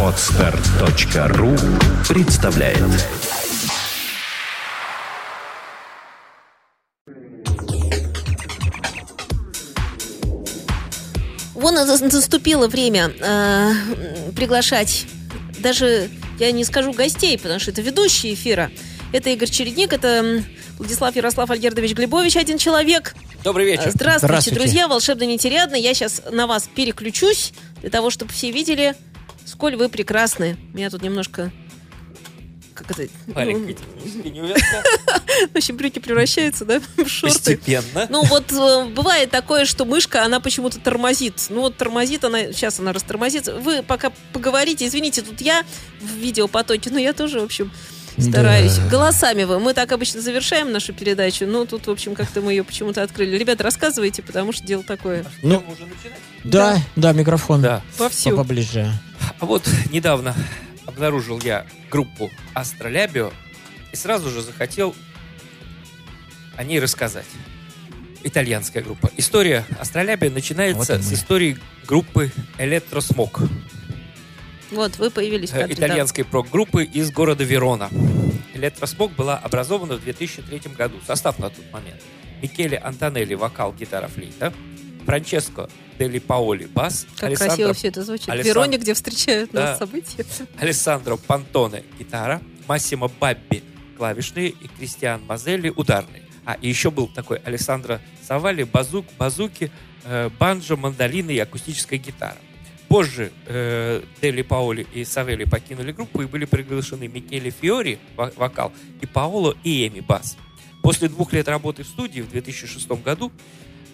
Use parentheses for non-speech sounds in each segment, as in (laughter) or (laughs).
Отстар.ру представляет Вон наступило время э, приглашать даже, я не скажу гостей, потому что это ведущие эфира. Это Игорь Чередник, это Владислав Ярослав Альгердович Глебович, один человек. Добрый вечер. Здравствуйте, Здравствуйте. друзья, волшебно нетерядно. Я сейчас на вас переключусь, для того, чтобы все видели, сколь вы прекрасны. Меня тут немножко как это? Маленькая ну, (laughs) В общем, брюки превращаются, да, (laughs) в шорты. Постепенно. Ну, вот э, бывает такое, что мышка, она почему-то тормозит. Ну, вот тормозит она, сейчас она растормозит. Вы пока поговорите, извините, тут я в видеопотоке, но я тоже, в общем, стараюсь. Да. Голосами вы. Мы так обычно завершаем нашу передачу, но тут, в общем, как-то мы ее почему-то открыли. Ребята, рассказывайте, потому что дело такое. Ну, да, да, да, микрофон. Да. Вовсю. Поближе. А вот недавно обнаружил я группу Астролябио и сразу же захотел о ней рассказать. Итальянская группа. История Астролябия начинается вот с истории группы Электросмок. Вот, вы появились в кадре, Итальянской да. прок-группы из города Верона. Электросмок была образована в 2003 году. Состав на тот момент. Микеле Антонелли, вокал, гитара, флейта. Франческо Дели Паоли бас. Как Алессандро... красиво все это звучит. Алессанд... Вероне, где встречают да. нас события. Алессандро Пантоне гитара, Массимо Бабби клавишные и Кристиан Мазелли ударные. А, и еще был такой Алессандро Савали, базук, базуки, э, банджо, мандолины и акустическая гитара. Позже э, Дели Паоли и Савели покинули группу и были приглашены Микеле Фиори, вокал, и Паоло и Эми, бас. После двух лет работы в студии в 2006 году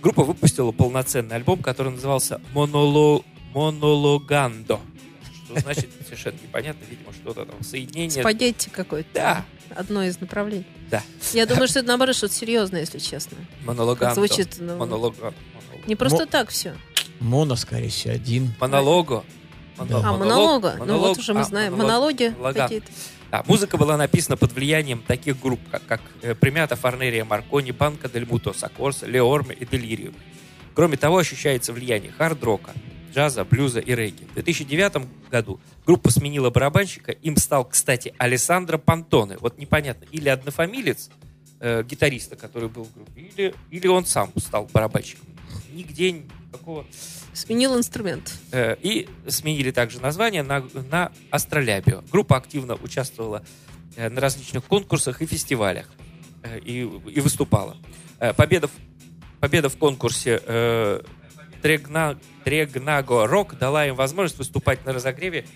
группа выпустила полноценный альбом, который назывался Моноло... «Монологандо». Что значит (laughs) совершенно непонятно, видимо, что-то там, соединение. Спагетти какой-то. Да. Одно из направлений. Да. Я думаю, (laughs) что это, наоборот, что-то серьезное, если честно. Монологандо. Звучит, ну, Монолог... Не просто Мо... так все. Моно, скорее всего, один. Монолого. Монолог. А, монолога. Монолог. Ну вот уже мы а, знаем. Монолог. Монологи какие-то. Да, музыка была написана под влиянием таких групп, как, как э, Примята, Фарнерия, Маркони, Банка, Дель Муто, Сокорса, Леорме и Делириум. Кроме того, ощущается влияние хард-рока, джаза, блюза и регги. В 2009 году группа сменила барабанщика, им стал, кстати, Алессандро Пантоне. Вот непонятно, или однофамилец э, гитариста, который был в группе, или, или он сам стал барабанщиком. Нигде никакого Сменил инструмент. Э, и сменили также название на, на Астролябио. Группа активно участвовала э, на различных конкурсах и фестивалях э, и, и выступала. Победа в, победа в конкурсе Трегна, Трегнаго Рок дала им возможность выступать на разогреве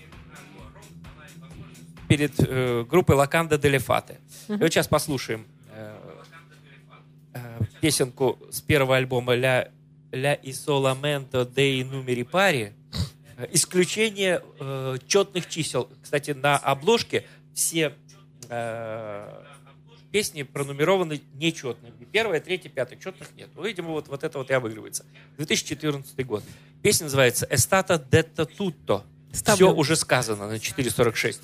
перед э, группой Лаканда Делефате. И вот сейчас послушаем э, э, песенку с первого альбома «Ля «Ля isolamento dei numeri pari» исключение э, четных чисел. Кстати, на обложке все э, песни пронумерованы нечетно. Первая, третья, пятая. Четных нет. Ну, видимо, вот, вот это вот и обыгрывается. 2014 год. Песня называется «Estata detto tutto». Все уже сказано на 4.46.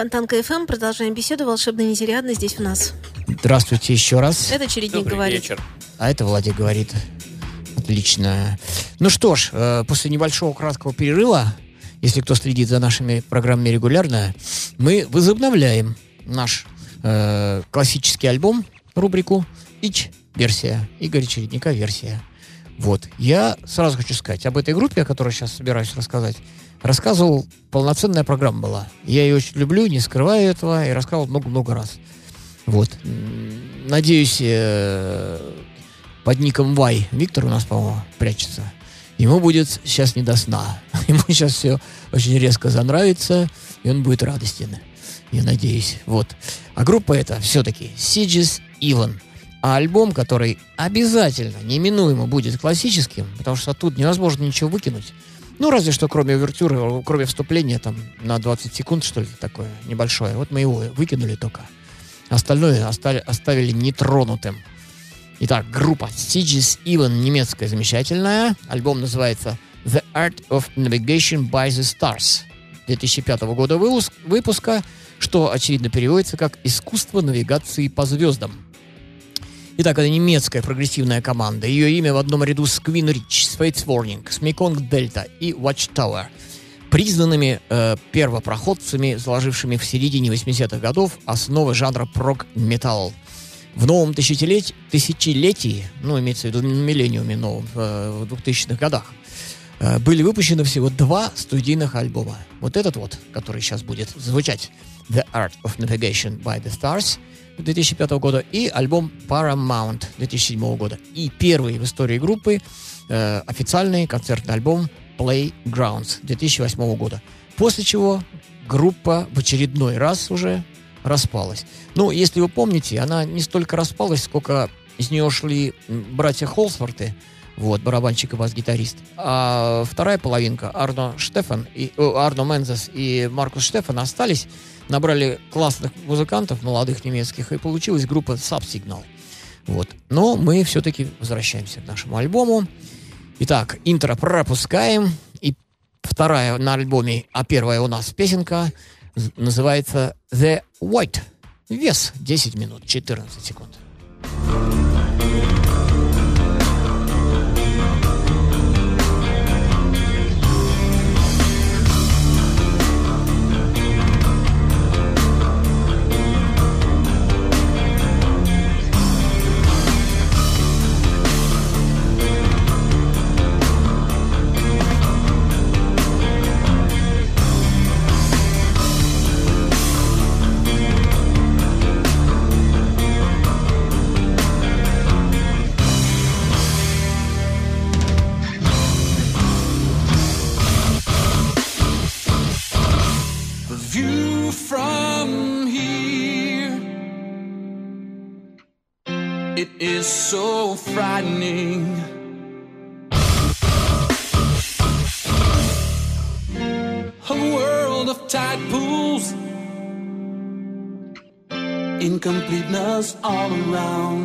Фонтанка ФМ. Продолжаем беседу. Волшебно нетериадно здесь у нас. Здравствуйте еще раз. Это чередник Добрый говорит. вечер. А это Владик говорит. Отлично. Ну что ж, э, после небольшого краткого перерыва, если кто следит за нашими программами регулярно, мы возобновляем наш э, классический альбом, рубрику «Ич версия», Игоря Чередника версия. Вот. Я сразу хочу сказать, об этой группе, о которой сейчас собираюсь рассказать, рассказывал, полноценная программа была. Я ее очень люблю, не скрываю этого, и рассказывал много-много раз. Вот. Надеюсь, э, под ником Вай Виктор у нас, по-моему, прячется. Ему будет сейчас не до сна. (laughs) Ему сейчас все очень резко занравится, и он будет радостен. Я надеюсь. Вот. А группа эта все-таки Sieges Even. А альбом, который обязательно, неминуемо будет классическим, потому что оттуда невозможно ничего выкинуть. Ну, разве что кроме овертюры, кроме вступления там на 20 секунд, что ли, такое небольшое. Вот мы его выкинули только. Остальное остали, оставили нетронутым. Итак, группа Sieges Even, немецкая, замечательная. Альбом называется The Art of Navigation by the Stars 2005 года выпуск- выпуска, что, очевидно, переводится как «Искусство навигации по звездам». Итак, это немецкая прогрессивная команда. Ее имя в одном ряду с Queen Rich, Fates Warning, с Mekong Delta и Watchtower. Признанными э, первопроходцами, заложившими в середине 80-х годов основы жанра прог-металл. В новом тысячелетии, тысячелетии, ну, имеется в виду миллениуме новом, э, в 2000-х годах, э, были выпущены всего два студийных альбома. Вот этот вот, который сейчас будет звучать, The Art of Navigation by the Stars 2005 года и альбом Paramount 2007 года. И первый в истории группы э, официальный концертный альбом Playgrounds 2008 года. После чего группа в очередной раз уже распалась. Ну, если вы помните, она не столько распалась, сколько из нее шли братья Холсворты, вот, барабанщик и бас-гитарист. А вторая половинка, Арно Штефан, и, о, Арно Мензес и Маркус Штефан остались, набрали классных музыкантов, молодых немецких, и получилась группа Subsignal. Вот. Но мы все-таки возвращаемся к нашему альбому. Итак, интро пропускаем. И вторая на альбоме, а первая у нас песенка называется The White. Вес 10 минут 14 секунд. The all around.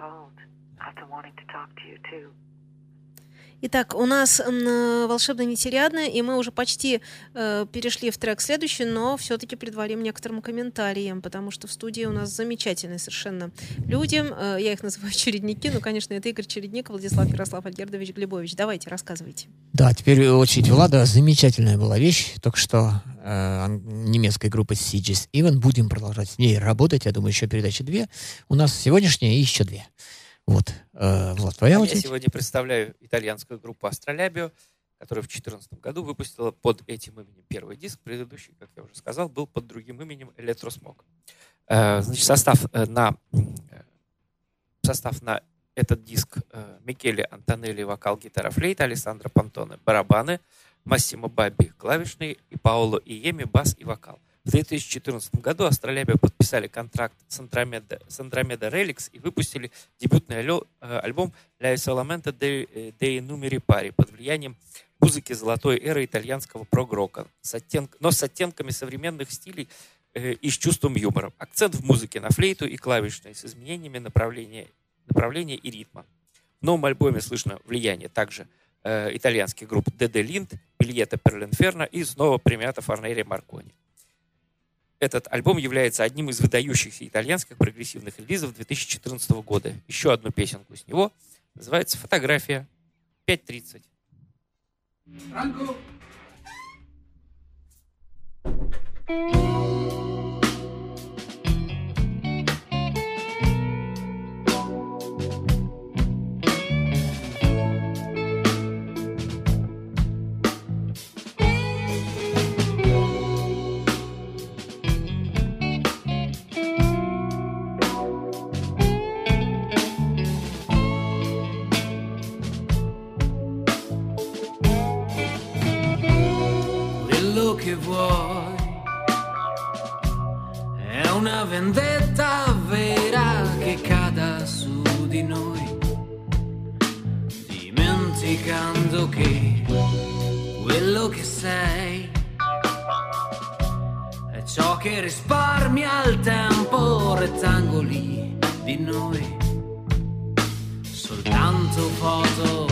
Called. I've been wanting to talk to you too. Итак, у нас волшебная нетериадная, и мы уже почти э, перешли в трек следующий, но все-таки предварим некоторым комментариям, потому что в студии у нас замечательные совершенно люди. Э, я их называю (laughs) чередники. Ну, конечно, это Игорь Чередник, Владислав Ярослав Альгердович Глебович. Давайте, рассказывайте. Да, теперь очередь Влада. Замечательная была вещь. Только что э, немецкой группы Sieges Even. Будем продолжать с ней работать. Я думаю, еще передачи две. У нас сегодняшняя и еще две. Вот. Э, Влад, твоя Я очередь. сегодня представляю итальянскую группу Астролябио, которая в 2014 году выпустила под этим именем первый диск. Предыдущий, как я уже сказал, был под другим именем Электросмог. Э, Значит, состав э, на э, состав на этот диск э, Микеле Антонелли вокал, гитара, флейта, Александра Пантоне барабаны, Массимо Бабби клавишные и Паоло Иеми бас и вокал. В 2014 году Астролябия подписали контракт с Andromeda, с Andromeda Relics и выпустили дебютный э, альбом La Solamente dei, Numeri Pari под влиянием музыки золотой эры итальянского прогрока, но с оттенками современных стилей э, и с чувством юмора. Акцент в музыке на флейту и клавишные с изменениями направления, направления и ритма. В новом альбоме слышно влияние также э, итальянских групп Деде Линд, Бильета Перлинферно и снова премиата Форнери Маркони. Этот альбом является одним из выдающихся итальянских прогрессивных релизов 2014 года. Еще одну песенку с него называется «Фотография 5.30». quello che vuoi. È una vendetta vera che cada su di noi, dimenticando che quello che sei è ciò che risparmia il tempo, rettangoli di noi, soltanto foto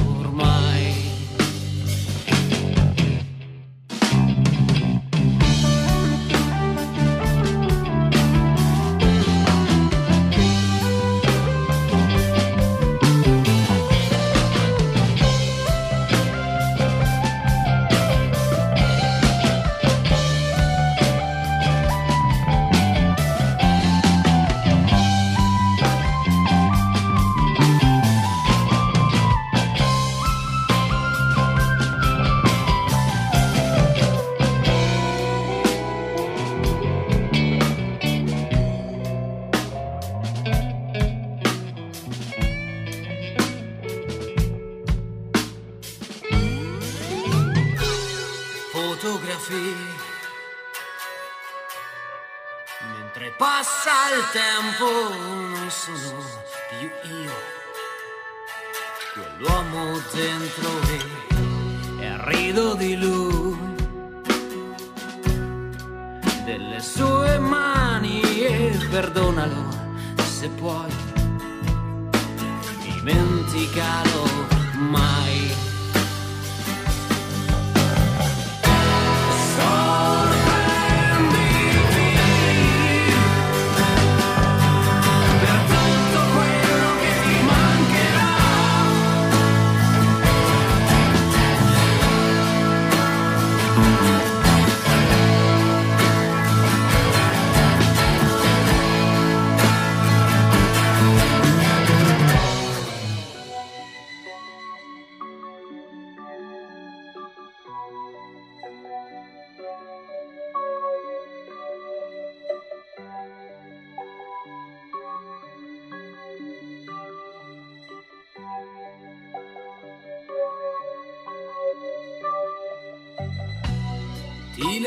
se puoi,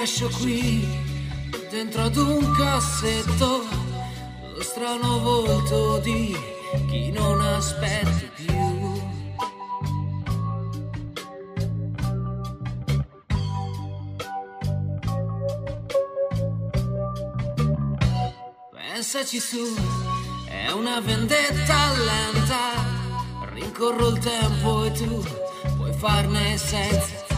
lascio qui, dentro ad un cassetto, lo strano volto di chi non aspetti più. Pensaci su, è una vendetta lenta, rincorro il tempo e tu puoi farne senza.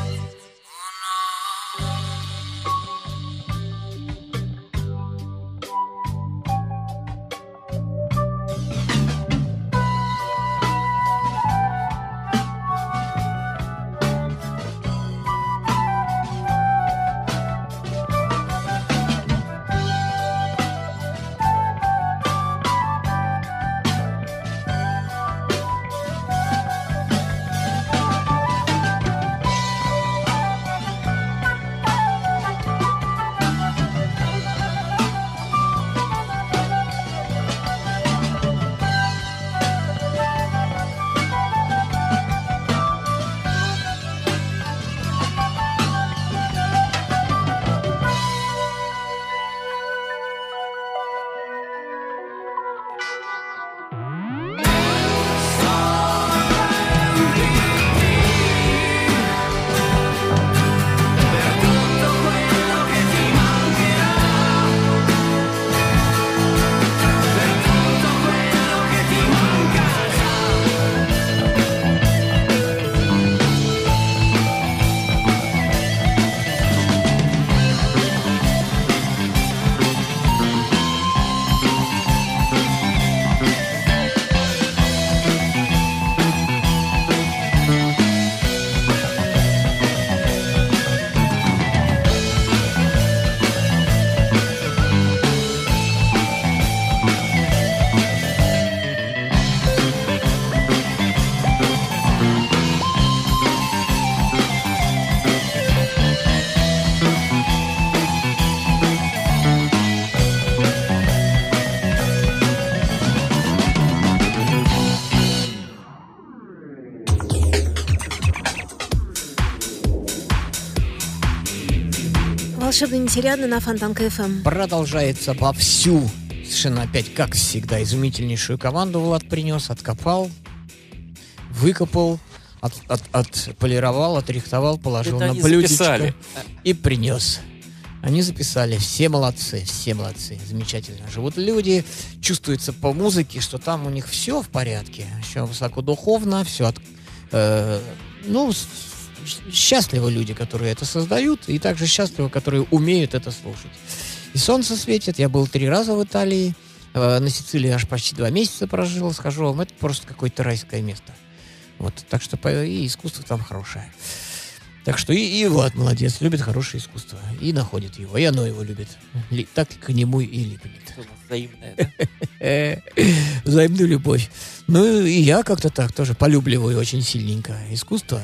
Волшебно нетерядно на Фонтанка ФМ. Продолжается вовсю. Совершенно опять, как всегда, изумительнейшую команду Влад принес, откопал, выкопал, от, от, отполировал, отрихтовал, положил Это на блюдечко и принес. Они записали, все молодцы, все молодцы, замечательно. Живут люди, чувствуется по музыке, что там у них все в порядке, все высокодуховно, все от, э, ну, счастливы люди, которые это создают, и также счастливы, которые умеют это слушать. И солнце светит, я был три раза в Италии, э, на Сицилии аж почти два месяца прожил, скажу вам, это просто какое-то райское место. Вот, так что и искусство там хорошее. Так что и, и Влад молодец, любит хорошее искусство. И находит его, и оно его любит. Ли- так к нему и липнет. Взаимное, да? (laughs) Взаимную любовь. Ну и я как-то так тоже полюбливаю очень сильненько искусство.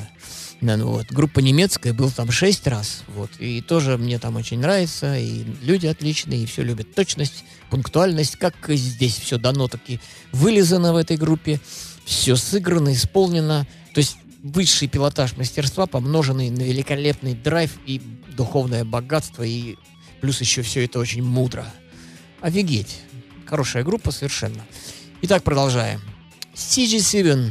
Ну вот. Группа немецкая, был там шесть раз. Вот. И тоже мне там очень нравится. И люди отличные, и все любят точность, пунктуальность. Как здесь все дано, таки вылезано в этой группе. Все сыграно, исполнено. То есть высший пилотаж мастерства, помноженный на великолепный драйв и духовное богатство. И плюс еще все это очень мудро. Офигеть. Хорошая группа совершенно. Итак, продолжаем. CG7.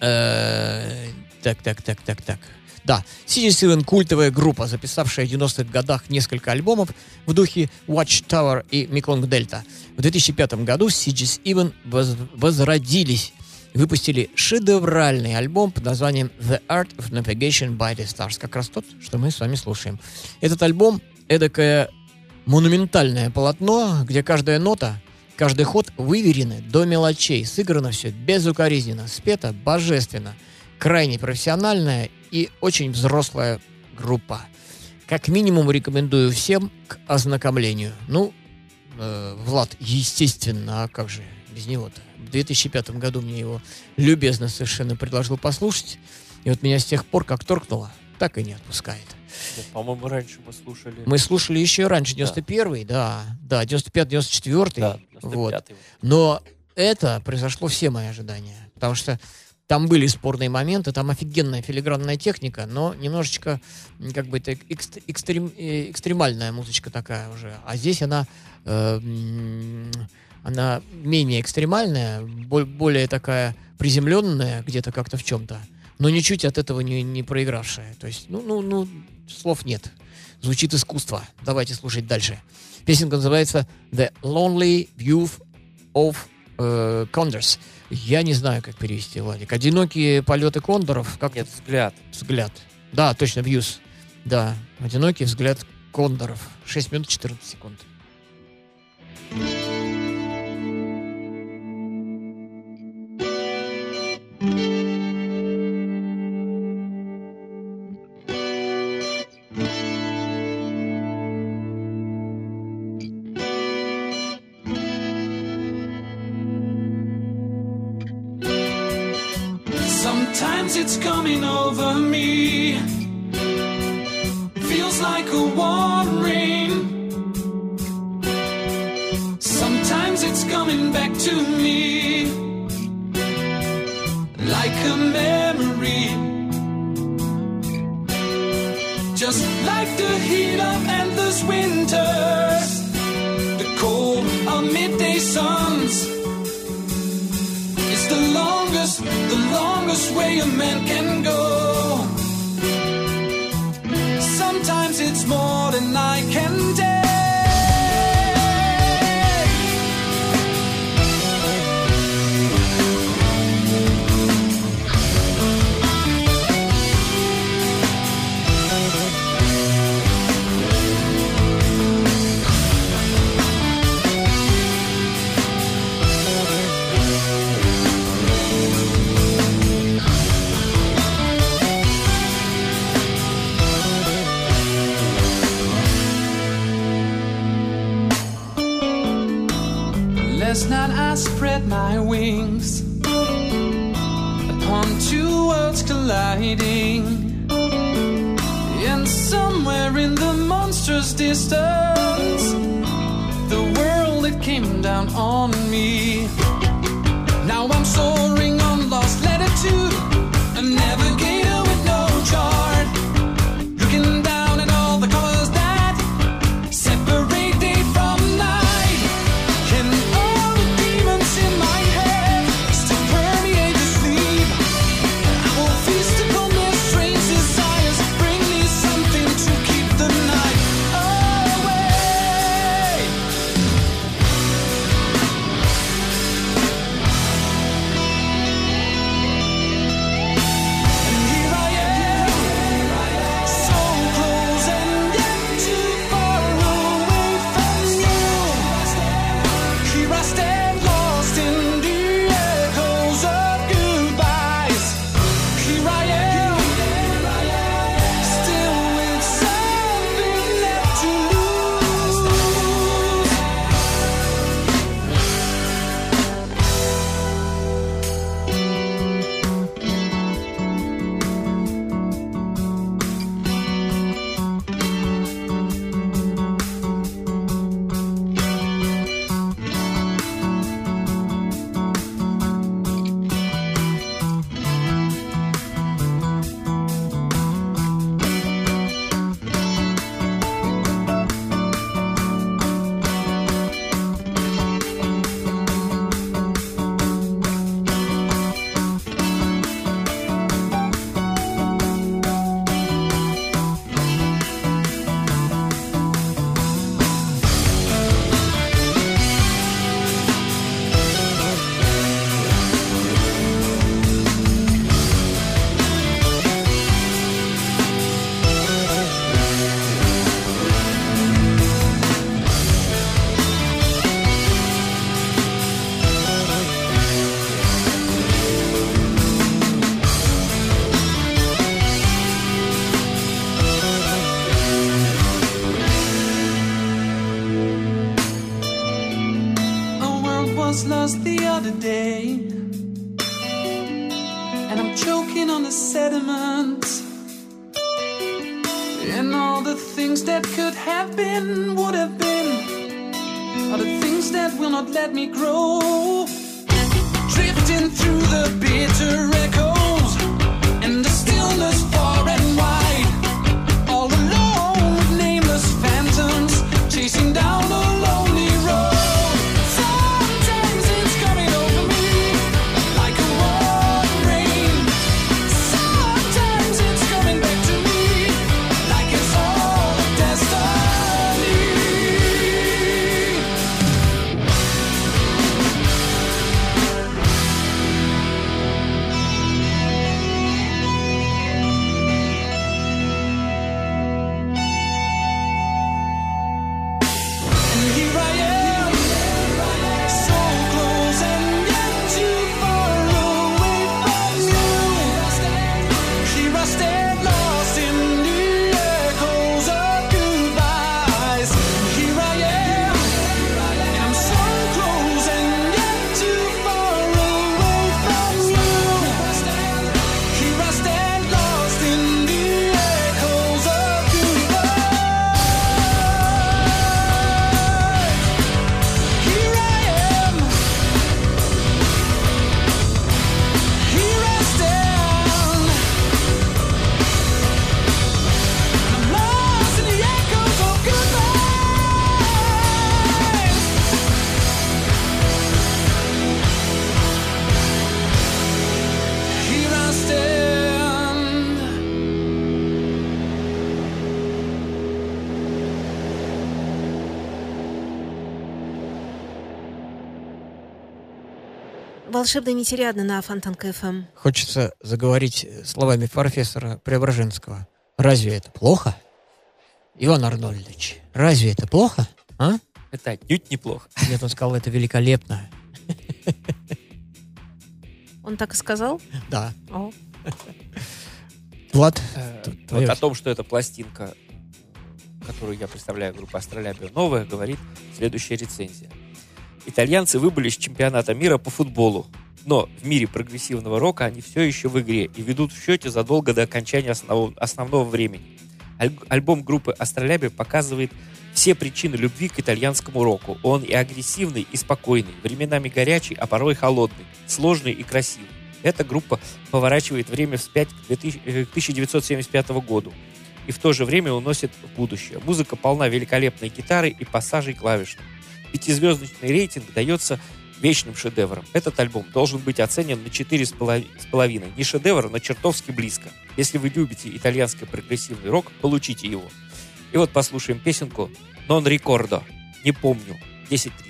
Э, Так, так, так, так, так. Да, CG7 культовая группа, записавшая в 90-х годах несколько альбомов в духе Watchtower и Mekong Delta. В 2005 году CG7 воз- возродились выпустили шедевральный альбом под названием The Art of Navigation by the Stars. Как раз тот, что мы с вами слушаем. Этот альбом эдакое монументальное полотно, где каждая нота, каждый ход выверены до мелочей, сыграно все безукоризненно, спето божественно, крайне профессиональная и очень взрослая группа. Как минимум рекомендую всем к ознакомлению. Ну, э, Влад, естественно, а как же без него-то? В 2005 году мне его любезно совершенно предложил послушать. И вот меня с тех пор, как торкнуло, так и не отпускает. Ну, По-моему, раньше мы слушали. Мы слушали еще раньше, Да. 91-й, да, да, 95-94. Да, вот. 95-й. Но это произошло все мои ожидания. Потому что там были спорные моменты, там офигенная филигранная техника, но немножечко, как бы, это экст- экстрем- э, экстремальная музычка такая уже. А здесь она, э, она менее экстремальная, бо- более такая приземленная где-то как-то в чем-то, но ничуть от этого не, не проигравшая. То есть, ну, ну, ну, слов нет. Звучит искусство. Давайте слушать дальше. Песенка называется The Lonely View of э, Condors. Я не знаю, как перевести, Владик. Одинокие полеты кондоров, как Нет, взгляд. взгляд. Да, точно, views. Да, одинокий взгляд кондоров. 6 минут 14 секунд. Sometimes night I spread my wings upon two worlds colliding. And somewhere in the monstrous distance, the world it came down on me. Волшебно нетерядно на Фонтан КФМ. Хочется заговорить словами профессора Преображенского. Разве это плохо? Иван Арнольдович, разве это плохо? А? Это отнюдь неплохо. Нет, он сказал, это великолепно. Он так и сказал? Да. О. Влад, Э, Вот твоё- о том, что эта пластинка, которую я представляю, группа Астролябия, новая, говорит следующая рецензия. Итальянцы выбыли с чемпионата мира по футболу, но в мире прогрессивного рока они все еще в игре и ведут в счете задолго до окончания основ- основного времени. Аль- альбом группы Астролябия показывает все причины любви к итальянскому року. Он и агрессивный, и спокойный, временами горячий, а порой холодный, сложный и красивый. Эта группа поворачивает время вспять к 2000 э, 1975 году и в то же время уносит в будущее. Музыка полна великолепной гитары и пассажей клавишных. Пятизвездочный рейтинг дается вечным шедевром. Этот альбом должен быть оценен на 4,5. Не шедевр, но чертовски близко. Если вы любите итальянский прогрессивный рок, получите его. И вот послушаем песенку «Non ricordo». Не помню. 10.30.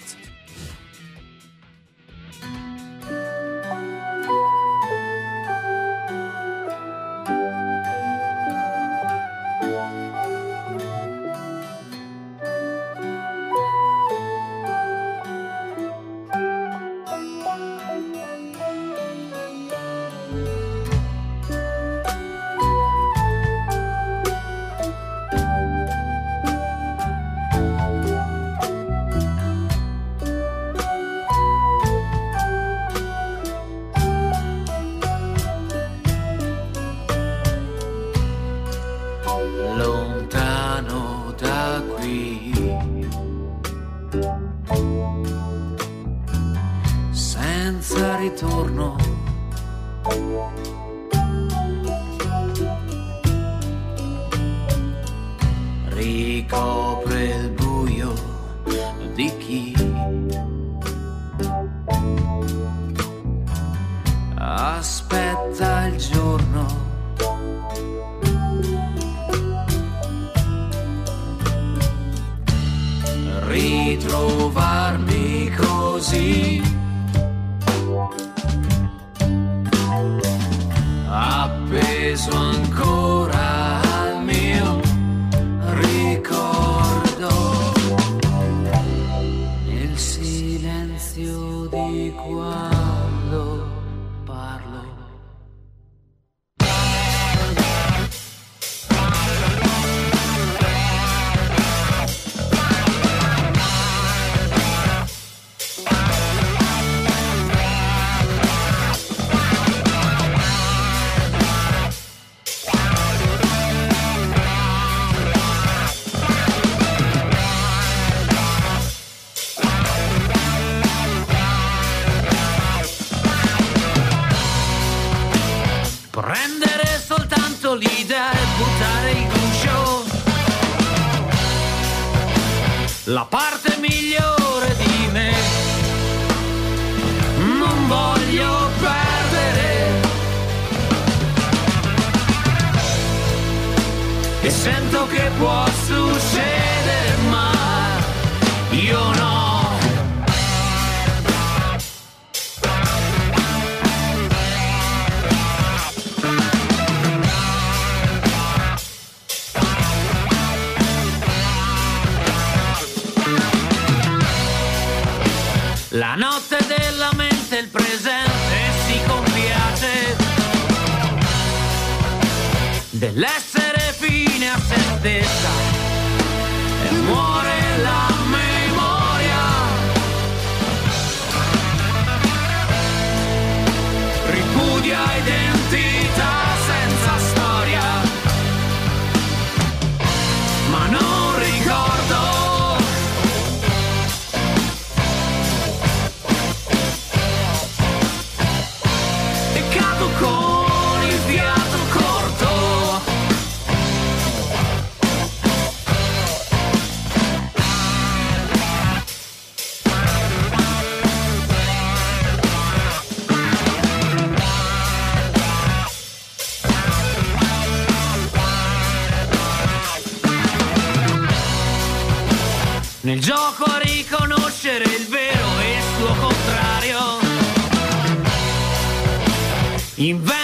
Ricopre il buio di chi aspetta il giorno. ritrovarmi così. dell'essere fine a se stessa e muore la memoria. Ripudia i denti. Invest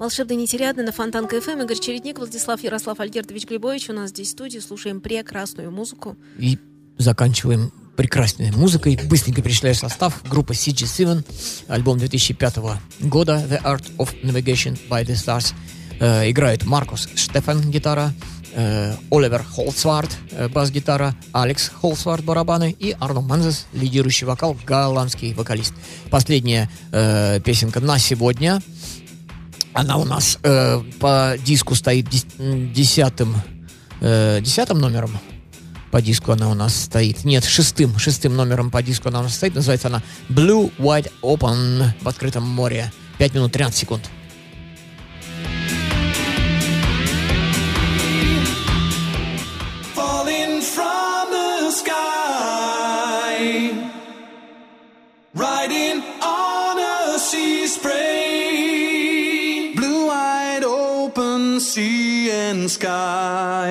Волшебный нетерядный на Фонтан КФМ. Игорь Чередник, Владислав Ярослав Альгертович Глебович. У нас здесь в студии. Слушаем прекрасную музыку. И заканчиваем прекрасной музыкой. Быстренько перечисляю состав. Группа CG7, альбом 2005 года The Art of Navigating by the Stars. Э, играет Маркус Штеффен, гитара, э, Оливер Хольцварт, э, бас-гитара, Алекс Хольцварт, барабаны и Арно Мензес, лидирующий вокал, голландский вокалист. Последняя э, песенка на сегодня. Она у нас э, по диску стоит десятым, э, десятым номером. По диску она у нас стоит. Нет, шестым, шестым номером по диску она у нас стоит. Называется она Blue Wide Open в открытом море. 5 минут 13 секунд. Sky.